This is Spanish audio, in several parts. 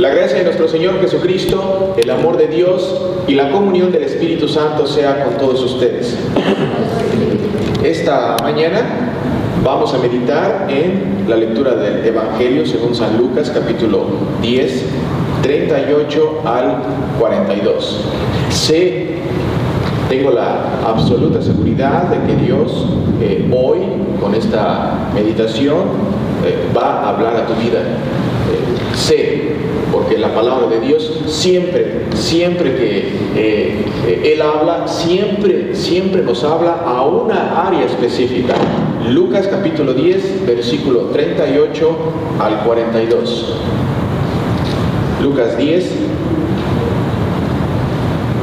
La gracia de nuestro Señor Jesucristo, el amor de Dios y la comunión del Espíritu Santo sea con todos ustedes. Esta mañana vamos a meditar en la lectura del Evangelio según San Lucas capítulo 10, 38 al 42. Sé, tengo la absoluta seguridad de que Dios eh, hoy con esta meditación eh, va a hablar a tu vida. Eh, sé porque la palabra de Dios siempre, siempre que eh, Él habla, siempre, siempre nos habla a una área específica. Lucas capítulo 10, versículo 38 al 42. Lucas 10,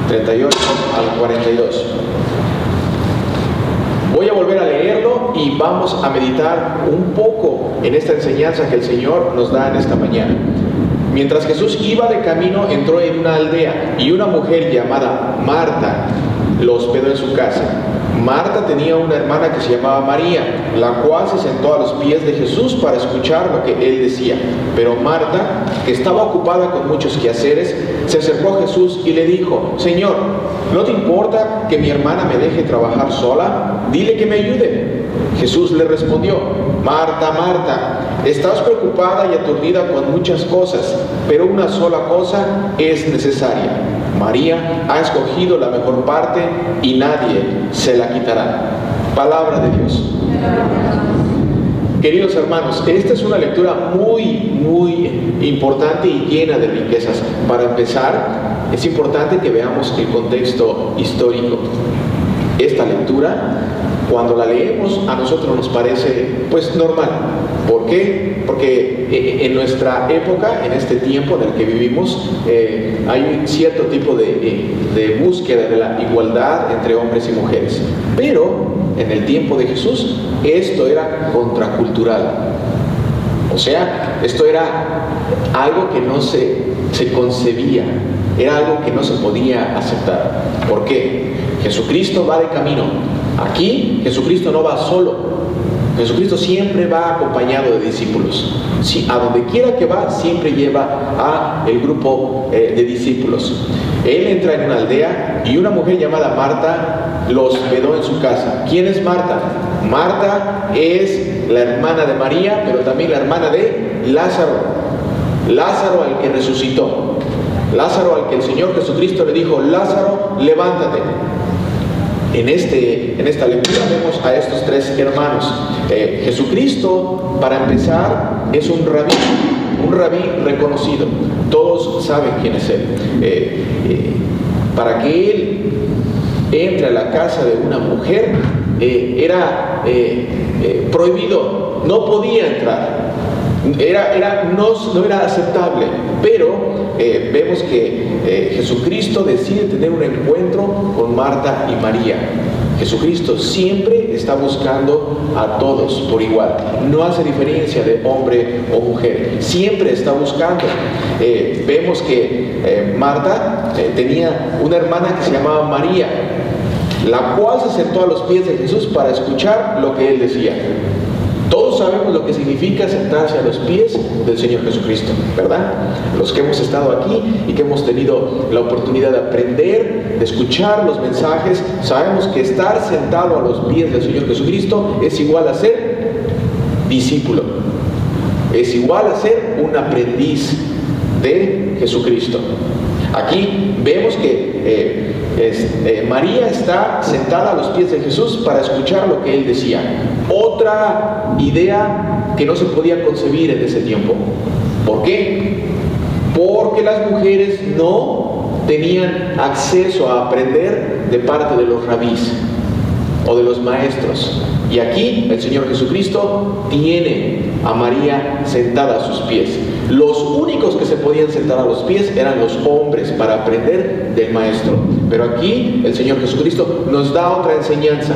38 al 42. Voy a volver a leerlo y vamos a meditar un poco en esta enseñanza que el Señor nos da en esta mañana. Mientras Jesús iba de camino, entró en una aldea y una mujer llamada Marta lo hospedó en su casa. Marta tenía una hermana que se llamaba María, la cual se sentó a los pies de Jesús para escuchar lo que él decía. Pero Marta, que estaba ocupada con muchos quehaceres, se acercó a Jesús y le dijo, Señor, ¿no te importa que mi hermana me deje trabajar sola? Dile que me ayude. Jesús le respondió, Marta, Marta, estás preocupada y aturdida con muchas cosas, pero una sola cosa es necesaria. María ha escogido la mejor parte y nadie se la quitará. Palabra de Dios. Queridos hermanos, esta es una lectura muy, muy importante y llena de riquezas. Para empezar, es importante que veamos el contexto histórico. Esta lectura cuando la leemos a nosotros nos parece pues normal. ¿Por qué? Porque eh, en nuestra época, en este tiempo en el que vivimos, eh, hay un cierto tipo de, de búsqueda de la igualdad entre hombres y mujeres. Pero en el tiempo de Jesús esto era contracultural. O sea, esto era algo que no se, se concebía, era algo que no se podía aceptar. ¿Por qué? Jesucristo va de camino Aquí Jesucristo no va solo. Jesucristo siempre va acompañado de discípulos. Si, a donde quiera que va, siempre lleva a el grupo eh, de discípulos. Él entra en una aldea y una mujer llamada Marta los hospedó en su casa. ¿Quién es Marta? Marta es la hermana de María, pero también la hermana de Lázaro. Lázaro al que resucitó. Lázaro al que el Señor Jesucristo le dijo, Lázaro, levántate. En, este, en esta lectura vemos a estos tres hermanos. Eh, Jesucristo, para empezar, es un rabí, un rabí reconocido. Todos saben quién es él. Eh, eh, para que él entre a la casa de una mujer, era prohibido, no podía entrar. Era, era, no, no era aceptable, pero eh, vemos que eh, Jesucristo decide tener un encuentro con Marta y María. Jesucristo siempre está buscando a todos por igual. No hace diferencia de hombre o mujer. Siempre está buscando. Eh, vemos que Marta tenía una hermana que se llamaba María, la cual se sentó a los pies de Jesús para escuchar lo que él decía. Sabemos lo que significa sentarse a los pies del Señor Jesucristo, ¿verdad? Los que hemos estado aquí y que hemos tenido la oportunidad de aprender, de escuchar los mensajes, sabemos que estar sentado a los pies del Señor Jesucristo es igual a ser discípulo, es igual a ser un aprendiz de Jesucristo. Aquí vemos que eh, eh, María está sentada a los pies de Jesús para escuchar lo que él decía. Otra idea que no se podía concebir en ese tiempo. ¿Por qué? Porque las mujeres no tenían acceso a aprender de parte de los rabís o de los maestros. Y aquí el Señor Jesucristo tiene a María sentada a sus pies. Los únicos que se podían sentar a los pies eran los hombres para aprender del Maestro. Pero aquí el Señor Jesucristo nos da otra enseñanza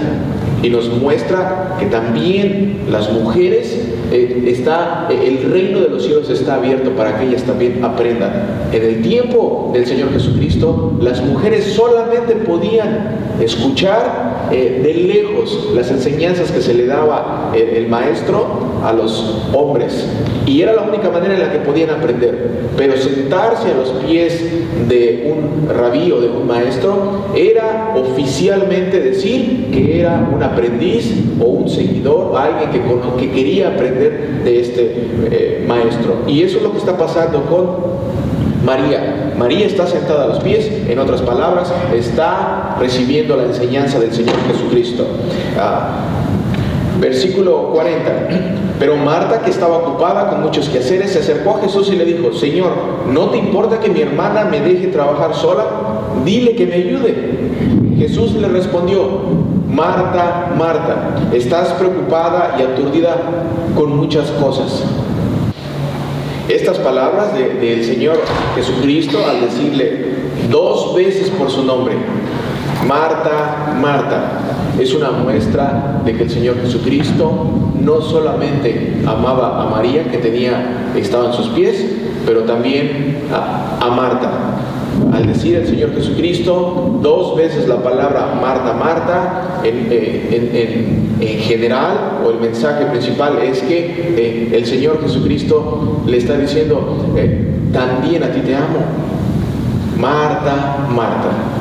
y nos muestra que también las mujeres eh, está eh, el reino de los cielos está abierto para que ellas también aprendan. En el tiempo del Señor Jesucristo, las mujeres solamente podían escuchar eh, de lejos las enseñanzas que se le daba el maestro a los hombres y era la única manera en la que podían aprender. Pero sentarse a los pies de un rabí o de un maestro era oficialmente decir que era un aprendiz o un seguidor, alguien que, que quería aprender de este eh, maestro. Y eso es lo que está pasando con María. María está sentada a los pies, en otras palabras, está recibiendo la enseñanza del Señor Jesucristo. Ah, versículo 40. Pero Marta, que estaba ocupada con muchos quehaceres, se acercó a Jesús y le dijo, Señor, ¿no te importa que mi hermana me deje trabajar sola? Dile que me ayude. Jesús le respondió, Marta, Marta, estás preocupada y aturdida con muchas cosas estas palabras del Señor Jesucristo al decirle dos veces por su nombre, Marta, Marta, es una muestra de que el Señor Jesucristo no solamente amaba a María, que tenía, estaba en sus pies, pero también a, Marta, al decir el Señor Jesucristo dos veces la palabra Marta, Marta, en, eh, general, o el mensaje principal es que eh, el Señor Jesucristo le está diciendo, eh, también a ti te amo. Marta, Marta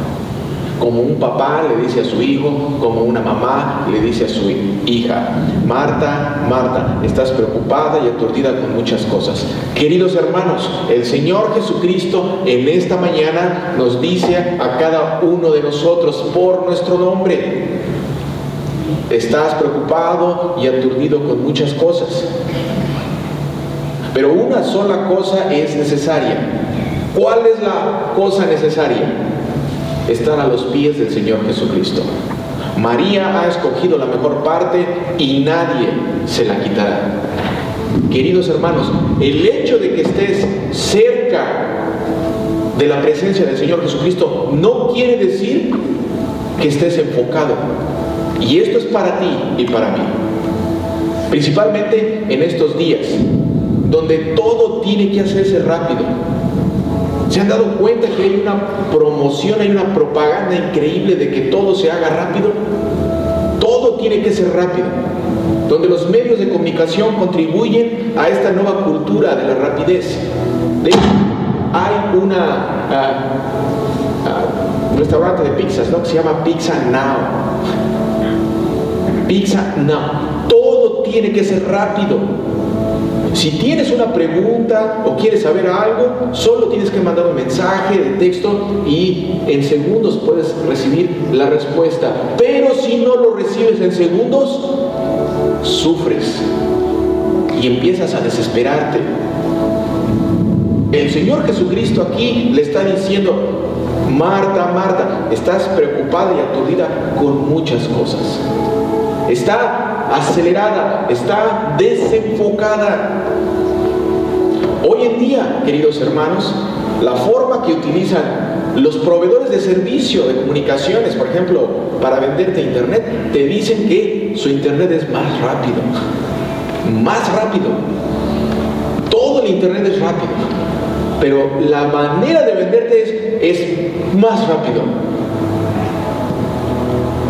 como un papá le dice a su hijo, como una mamá le dice a su hija, Marta, Marta, estás preocupada y aturdida con muchas cosas. Queridos hermanos, el Señor Jesucristo en esta mañana nos dice a cada uno de nosotros por nuestro nombre, estás preocupado y aturdido con muchas cosas. Pero una sola cosa es necesaria. ¿Cuál es la cosa necesaria? Estar a los pies del Señor Jesucristo. María ha escogido la mejor parte y nadie se la quitará. Queridos hermanos, el hecho de que estés cerca de la presencia del Señor Jesucristo no quiere decir que estés enfocado. Y esto es para ti y para mí. Principalmente en estos días, donde todo tiene que hacerse rápido ¿Se han dado cuenta que hay una promoción, hay una propaganda increíble de que todo se haga rápido? Todo tiene que ser rápido. Donde los medios de comunicación contribuyen a esta nueva cultura de la rapidez. De hay una uh, restaurante de pizzas ¿no? que se llama Pizza Now. Pizza Now. Todo tiene que ser rápido. Si tienes una pregunta o quieres saber algo, solo tienes que mandar un mensaje de texto y en segundos puedes recibir la respuesta. Pero si no lo recibes en segundos, sufres y empiezas a desesperarte. El Señor Jesucristo aquí le está diciendo, Marta, Marta, estás preocupada y aturdida con muchas cosas. Está acelerada, está desenfocada. Hoy en día, queridos hermanos, la forma que utilizan los proveedores de servicio de comunicaciones, por ejemplo, para venderte internet, te dicen que su internet es más rápido. Más rápido. Todo el internet es rápido. Pero la manera de venderte es, es más rápido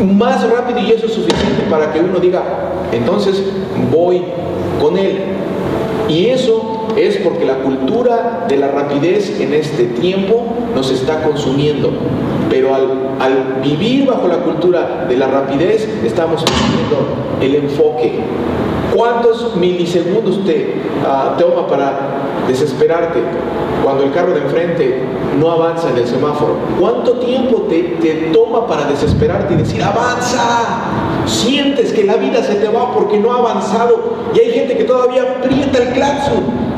más rápido y eso es suficiente para que uno diga, entonces voy con él. Y eso es porque la cultura de la rapidez en este tiempo nos está consumiendo. Pero al, vivir bajo la cultura de la rapidez estamos perdiendo el enfoque. ¿Cuántos milisegundos te uh, toma para desesperarte cuando el carro de enfrente no avanza en el semáforo? ¿Cuánto tiempo te, te toma para desesperarte y decir, avanza? Sientes que la vida se te va porque no ha avanzado y hay gente que todavía aprieta el claxon.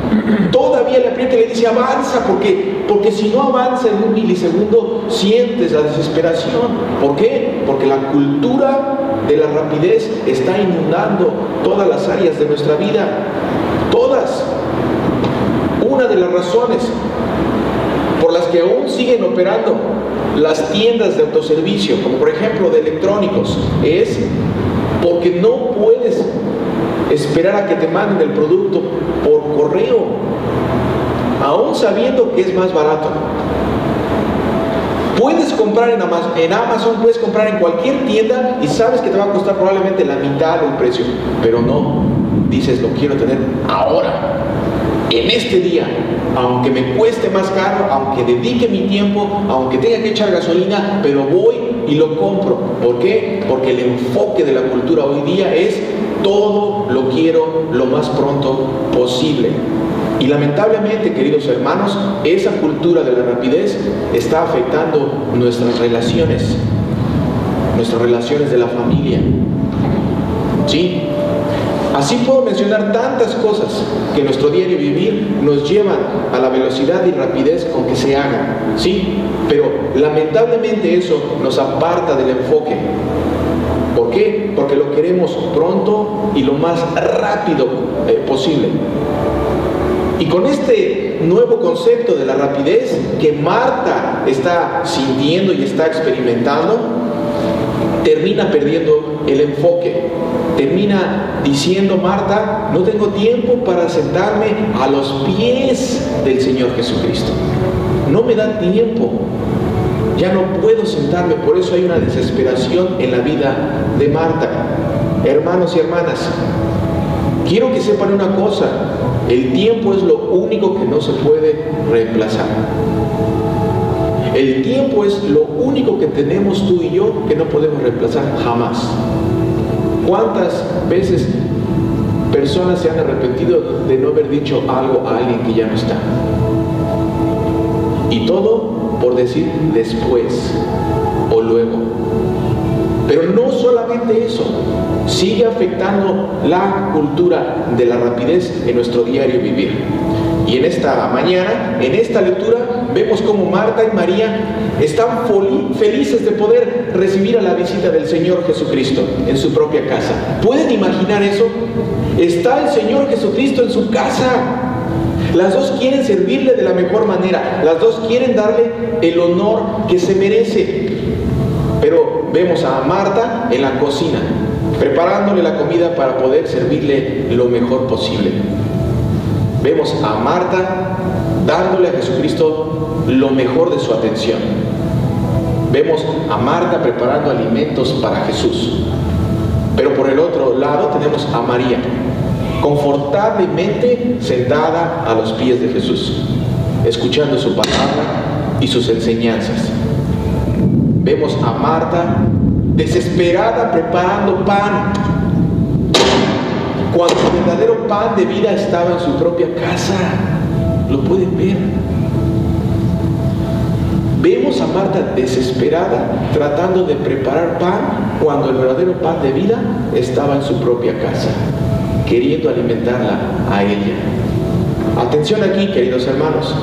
Todavía le aprieta y le dice avanza porque, porque si no avanza en un milisegundo sientes la desesperación. ¿Por qué? Porque la cultura de la rapidez está inundando todas las áreas de nuestra vida. Todas. Una de las razones por las que aún siguen operando las tiendas de autoservicio, como por ejemplo de electrónicos, es porque no puedes esperar a que te manden el producto por correo, aún sabiendo que es más barato. Puedes comprar en Amazon, en Amazon, puedes comprar en cualquier tienda y sabes que te va a costar probablemente la mitad del precio, pero no. dices, lo quiero tener ahora, en este día, aunque me cueste más caro, aunque dedique mi tiempo, aunque tenga que echar gasolina, pero voy y lo compro. ¿Por qué? Porque el enfoque de la cultura hoy día es todo lo quiero lo más pronto posible. Y lamentablemente, queridos hermanos, esa cultura de la rapidez está afectando nuestras relaciones, nuestras relaciones de la familia. ¿Sí? Así puedo mencionar tantas cosas que nuestro diario vivir nos llevan a la velocidad y rapidez con que se hagan, ¿sí? Pero lamentablemente eso nos aparta del enfoque. ¿Por qué? Porque lo queremos pronto y lo más rápido eh, posible. Y con este nuevo concepto de la rapidez que Marta está sintiendo y está experimentando, termina perdiendo el enfoque termina diciendo Marta, no tengo tiempo para sentarme a los pies del Señor Jesucristo. No me da tiempo. Ya no puedo sentarme, por eso hay una desesperación en la vida de Marta. Hermanos y hermanas, quiero que sepan una cosa, el tiempo es lo único que no se puede reemplazar. El tiempo es lo único que tenemos tú y yo que no podemos reemplazar jamás. ¿Cuántas veces personas se han arrepentido de no haber dicho algo a alguien que ya no está? Y todo por decir después o luego. Pero no solamente eso, sigue afectando la cultura de la rapidez en nuestro diario vivir. Y en esta mañana, en esta lectura, vemos como Marta y María están felices de poder recibir a la visita del Señor Jesucristo en su propia casa. ¿Pueden imaginar eso? Está el Señor Jesucristo en su casa. Las dos quieren servirle de la mejor manera. Las dos quieren darle el honor que se merece. Pero vemos a Marta en la cocina, preparándole la comida para poder servirle lo mejor posible. Vemos a Marta dándole a Jesucristo lo mejor de su atención. Vemos a Marta preparando alimentos para Jesús. Pero por el otro lado tenemos a María, confortablemente sentada a los pies de Jesús, escuchando su palabra y sus enseñanzas. Vemos a Marta desesperada preparando pan cuando el verdadero pan de vida estaba en su propia casa. Lo pueden ver. Vemos a Marta desesperada tratando de preparar pan cuando el verdadero pan de vida estaba en su propia casa, queriendo alimentarla a ella. Atención aquí, queridos hermanos.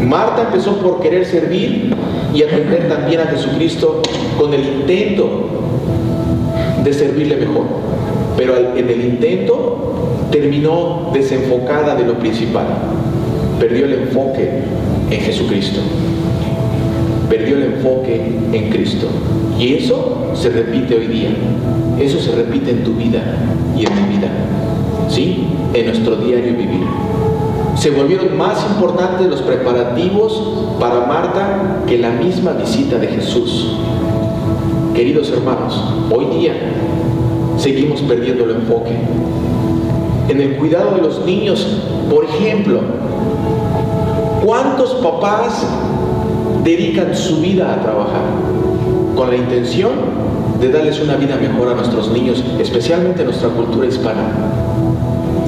Marta empezó por querer servir y atender también a Jesucristo con el intento de servirle mejor pero en el intento terminó desenfocada de lo principal. Perdió el enfoque en Jesucristo. Perdió el enfoque en Cristo. Y eso se repite hoy día. Eso se repite en tu vida y en mi vida. ¿Sí? En nuestro diario vivir. Se volvieron más importantes los preparativos para Marta que la misma visita de Jesús. Queridos hermanos, hoy día seguimos perdiendo el enfoque. En el cuidado de los niños, por ejemplo, ¿cuántos papás dedican su vida a trabajar con la intención de darles una vida mejor a nuestros niños, especialmente en nuestra cultura hispana?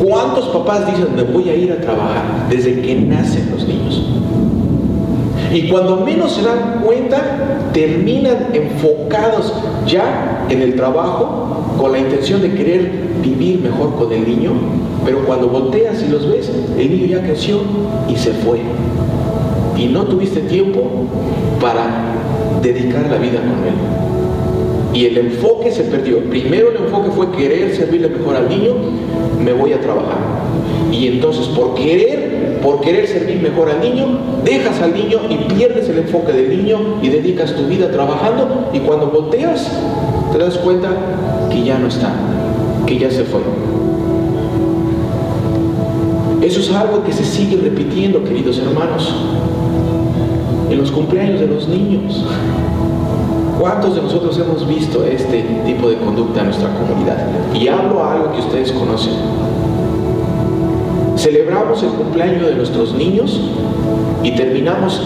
¿Cuántos papás dicen, me voy a ir a trabajar desde que nacen los niños? Y cuando menos se dan cuenta, terminan enfocados ya en el trabajo con la intención de querer vivir mejor con el niño, pero cuando volteas y los ves, el niño ya creció y se fue. Y no tuviste tiempo para dedicar la vida con él. Y el enfoque se perdió. Primero el enfoque fue querer servirle mejor al niño, me voy a trabajar. Y entonces por querer por querer servir mejor al niño, dejas al niño y pierdes el enfoque del niño y dedicas tu vida trabajando y cuando volteas te das cuenta que ya no está, que ya se fue. Eso es algo que se sigue repitiendo, queridos hermanos, en los cumpleaños de los niños. ¿Cuántos de nosotros hemos visto este tipo de conducta en nuestra comunidad? Y hablo a algo que ustedes conocen. Celebramos el cumpleaños de nuestros niños y terminamos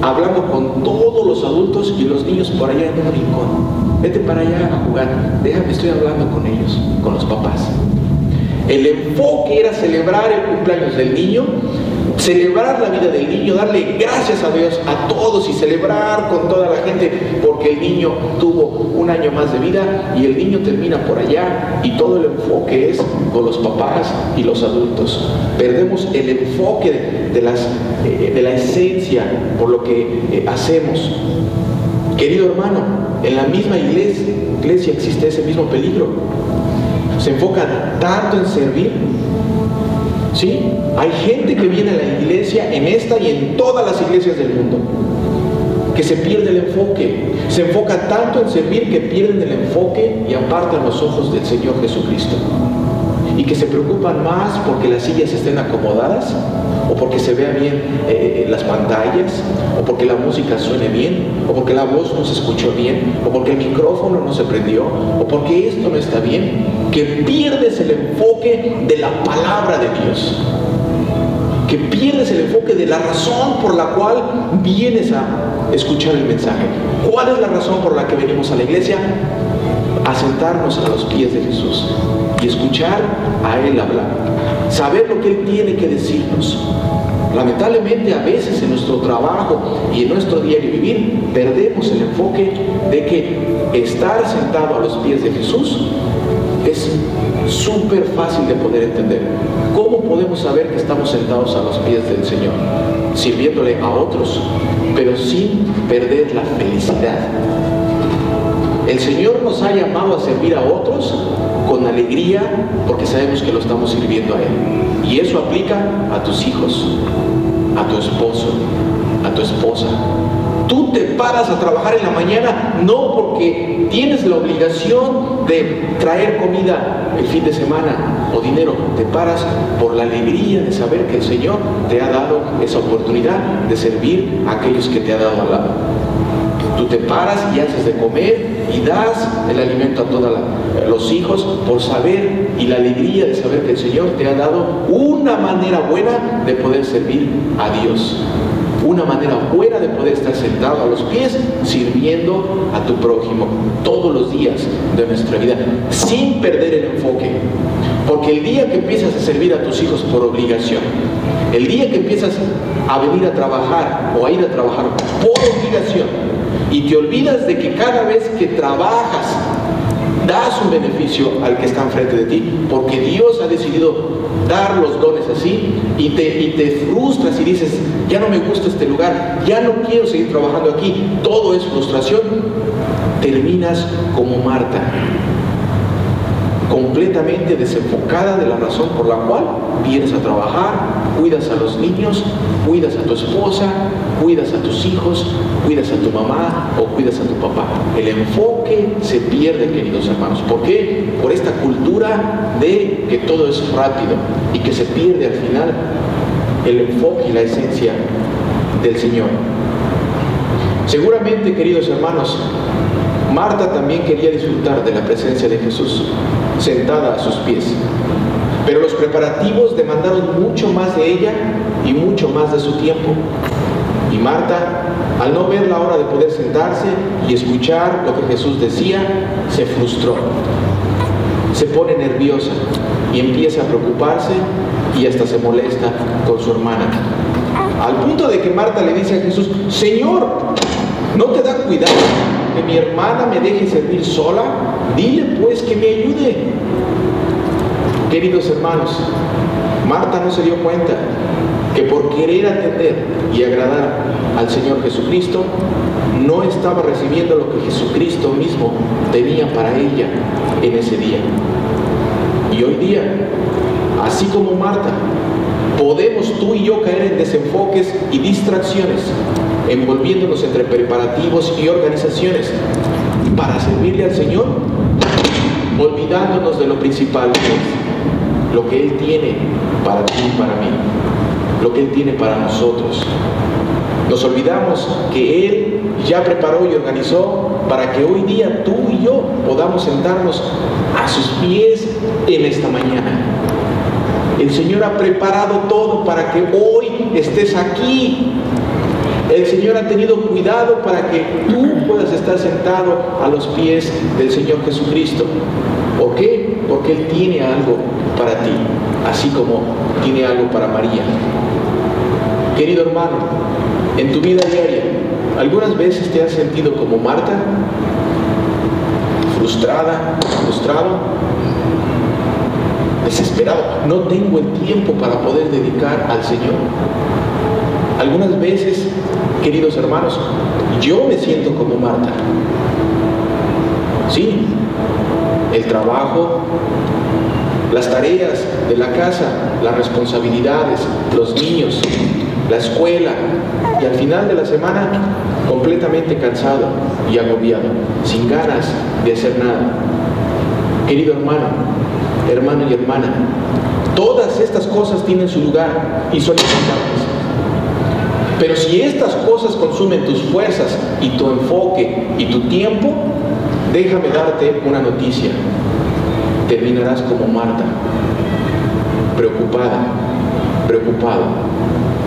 hablando con todos los adultos y los niños por allá en un rincón. Vete para allá a jugar. Déjame, estoy hablando con ellos, con los papás. El enfoque era celebrar el cumpleaños del niño celebrar la vida del niño, darle gracias a Dios a todos y celebrar con toda la gente porque el niño tuvo un año más de vida y el niño termina por allá y todo el enfoque es con los papás y los adultos. Perdemos el enfoque de, eh, la esencia por lo que eh, hacemos. Querido hermano, en la misma iglesia existe ese mismo peligro. Se enfocan tanto en servir ¿Sí? Hay gente que viene a la iglesia en esta y en todas las iglesias del mundo que se pierde el enfoque. Se enfoca tanto en servir que pierden el enfoque y apartan los ojos del Señor Jesucristo. Y que se preocupan más porque las sillas estén acomodadas o porque se vea bien eh, las pantallas, o porque la música suene bien, o porque la voz no se escuchó bien, o porque el micrófono no se prendió, o porque esto no está bien, que pierdes el enfoque de la palabra de Dios, que pierdes el enfoque de la razón por la cual vienes a escuchar el mensaje. ¿Cuál es la razón por la que venimos a la iglesia? A sentarnos a los pies de Jesús y escuchar a Él hablar saber lo que Él tiene que decirnos. Lamentablemente a veces en nuestro trabajo y en nuestro diario vivir perdemos el enfoque de que estar sentado a los pies de Jesús es súper fácil de poder entender. ¿Cómo podemos saber que estamos sentados a los pies del Señor? Sirviéndole a otros, pero sin perder la felicidad. El Señor nos ha llamado a servir a otros con alegría porque sabemos que lo estamos sirviendo a Él. Y eso aplica a tus hijos, a tu esposo, a tu esposa. Tú te paras a trabajar en la mañana no porque tienes la obligación de traer comida el fin de semana o dinero. Te paras por la alegría de saber que el Señor te ha dado esa oportunidad de servir a aquellos que te ha dado al lado. Tú te paras y haces de comer y das el alimento a todos los hijos por saber y la alegría de saber que el Señor te ha dado una manera buena de poder servir a Dios. Una manera buena de poder estar sentado a los pies sirviendo a tu prójimo todos los días de nuestra vida sin perder el enfoque. Porque el día que empiezas a servir a tus hijos por obligación, el día que empiezas a venir a trabajar o a ir a trabajar por obligación, y te olvidas de que cada vez que trabajas das un beneficio al que está enfrente de ti, porque Dios ha decidido dar los dones así y te, y te frustras y dices, ya no me gusta este lugar, ya no quiero seguir trabajando aquí, todo es frustración, terminas como Marta, completamente desenfocada de la razón por la cual vienes a trabajar, cuidas a los niños, cuidas a tu esposa, cuidas a tus hijos, cuidas a tu mamá o cuidas a tu papá. El enfoque se pierde, queridos hermanos. ¿Por qué? Por esta cultura de que todo es rápido y que se pierde al final el enfoque y la esencia del Señor. Seguramente, queridos hermanos, Marta también quería disfrutar de la presencia de Jesús sentada a sus pies. Pero los preparativos demandaron mucho más de ella y mucho más de su tiempo. Y Marta, al no ver la hora de poder sentarse y escuchar lo que Jesús decía, se frustró. Se pone nerviosa y empieza a preocuparse y hasta se molesta con su hermana. Al punto de que Marta le dice a Jesús, Señor, ¿no te da cuidado que mi hermana me deje servir sola? Dile pues que me ayude. Queridos hermanos, Marta no se dio cuenta que por querer atender y agradar al Señor Jesucristo, no estaba recibiendo lo que Jesucristo mismo tenía para ella en ese día. Y hoy día, así como Marta, podemos tú y yo caer en desenfoques y distracciones, envolviéndonos entre preparativos y organizaciones para servirle al Señor, olvidándonos de lo principal, lo que Él tiene para ti y para mí, lo que Él tiene para nosotros. Nos olvidamos que Él ya preparó y organizó para que hoy día tú y yo podamos sentarnos a sus pies en esta mañana. El Señor ha preparado todo para que hoy estés aquí. El Señor ha tenido cuidado para que tú puedas estar sentado a los pies del Señor Jesucristo. ¿Por qué? Porque Él tiene algo para ti, así como tiene algo para María. Querido hermano, en tu vida diaria, ¿algunas veces te has sentido como Marta? Frustrada, frustrado, desesperado. No tengo el tiempo para poder dedicar al Señor. Algunas veces, queridos hermanos, yo me siento como Marta. Sí, el trabajo, las tareas de la casa, las responsabilidades, los niños, la escuela y al final de la semana completamente cansado y agobiado, sin ganas de hacer nada. Querido hermano, hermano y hermana, todas estas cosas tienen su lugar y son importantes. Pero si estas cosas consumen tus fuerzas y tu enfoque y tu tiempo, déjame darte una noticia. Terminarás como Marta, preocupada, preocupado,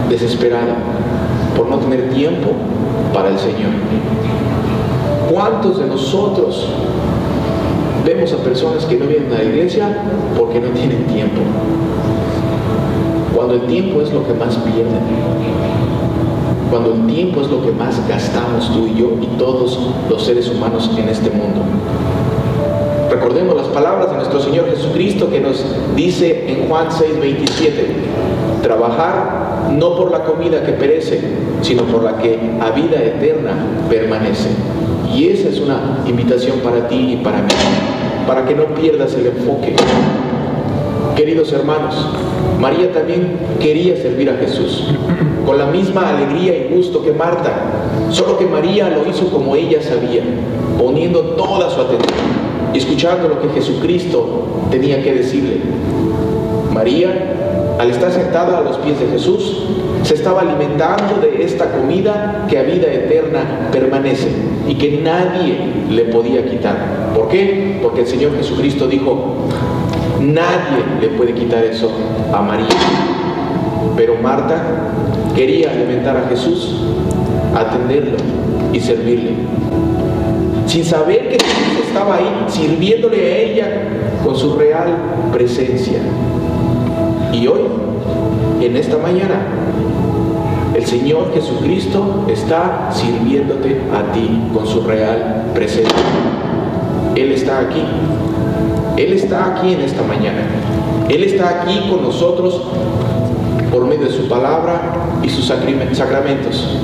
desesperada por no tener tiempo para el Señor. ¿Cuántos de nosotros vemos a personas que no vienen a la iglesia porque no tienen tiempo? Cuando el tiempo es lo que más pierden. Cuando el tiempo es lo que más gastamos tú y yo y todos los seres humanos en este mundo. Recordemos las palabras de nuestro Señor Jesucristo que nos dice en Juan 6, 27, trabajar no por la comida que perece, sino por la que a vida eterna permanece. Y esa es una invitación para ti y para mí, para que no pierdas el enfoque. Queridos hermanos, María también quería servir a Jesús, con la misma alegría y gusto que Marta, solo que María lo hizo como ella sabía, poniendo toda su atención y escuchando lo que Jesucristo tenía que decirle. María, al estar sentada a los pies de Jesús, se estaba alimentando de esta comida que a vida eterna permanece y que nadie le podía quitar. ¿Por qué? Porque el Señor Jesucristo dijo, nadie le puede quitar eso a María. Pero Marta quería alimentar a Jesús, atenderlo y servirle sin saber que Jesús estaba ahí sirviéndole a ella con su real presencia. Y hoy, en esta mañana, el Señor Jesucristo está sirviéndote a ti con su real presencia. Él está aquí. Él está aquí en esta mañana. Él está aquí con nosotros por medio de su palabra y sus sacramentos.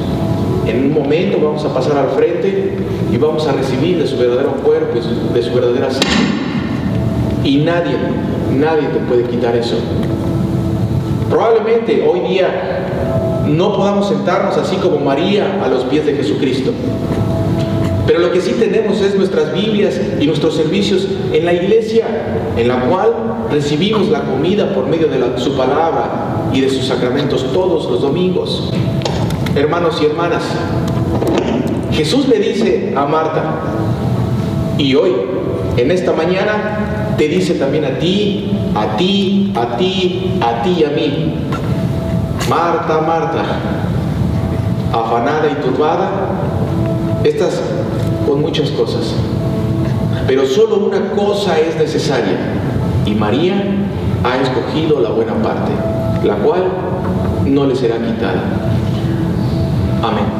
En un momento vamos a pasar al frente y vamos a recibir de su verdadero cuerpo y de su verdadera sangre. Y nadie, nadie te puede quitar eso. Probablemente hoy día no podamos sentarnos así como María a los pies de Jesucristo. Pero lo que sí tenemos es nuestras Biblias y nuestros servicios en la iglesia, en la cual recibimos la comida por medio de su palabra y de sus sacramentos todos los domingos. Hermanos y hermanas, Jesús le dice a Marta, y hoy, en esta mañana, te dice también a ti, a ti, a ti, a ti y a mí, Marta, Marta, afanada y turbada, estás con muchas cosas. Pero solo una cosa es necesaria y María ha escogido la buena parte, la cual no le será quitada. Amén.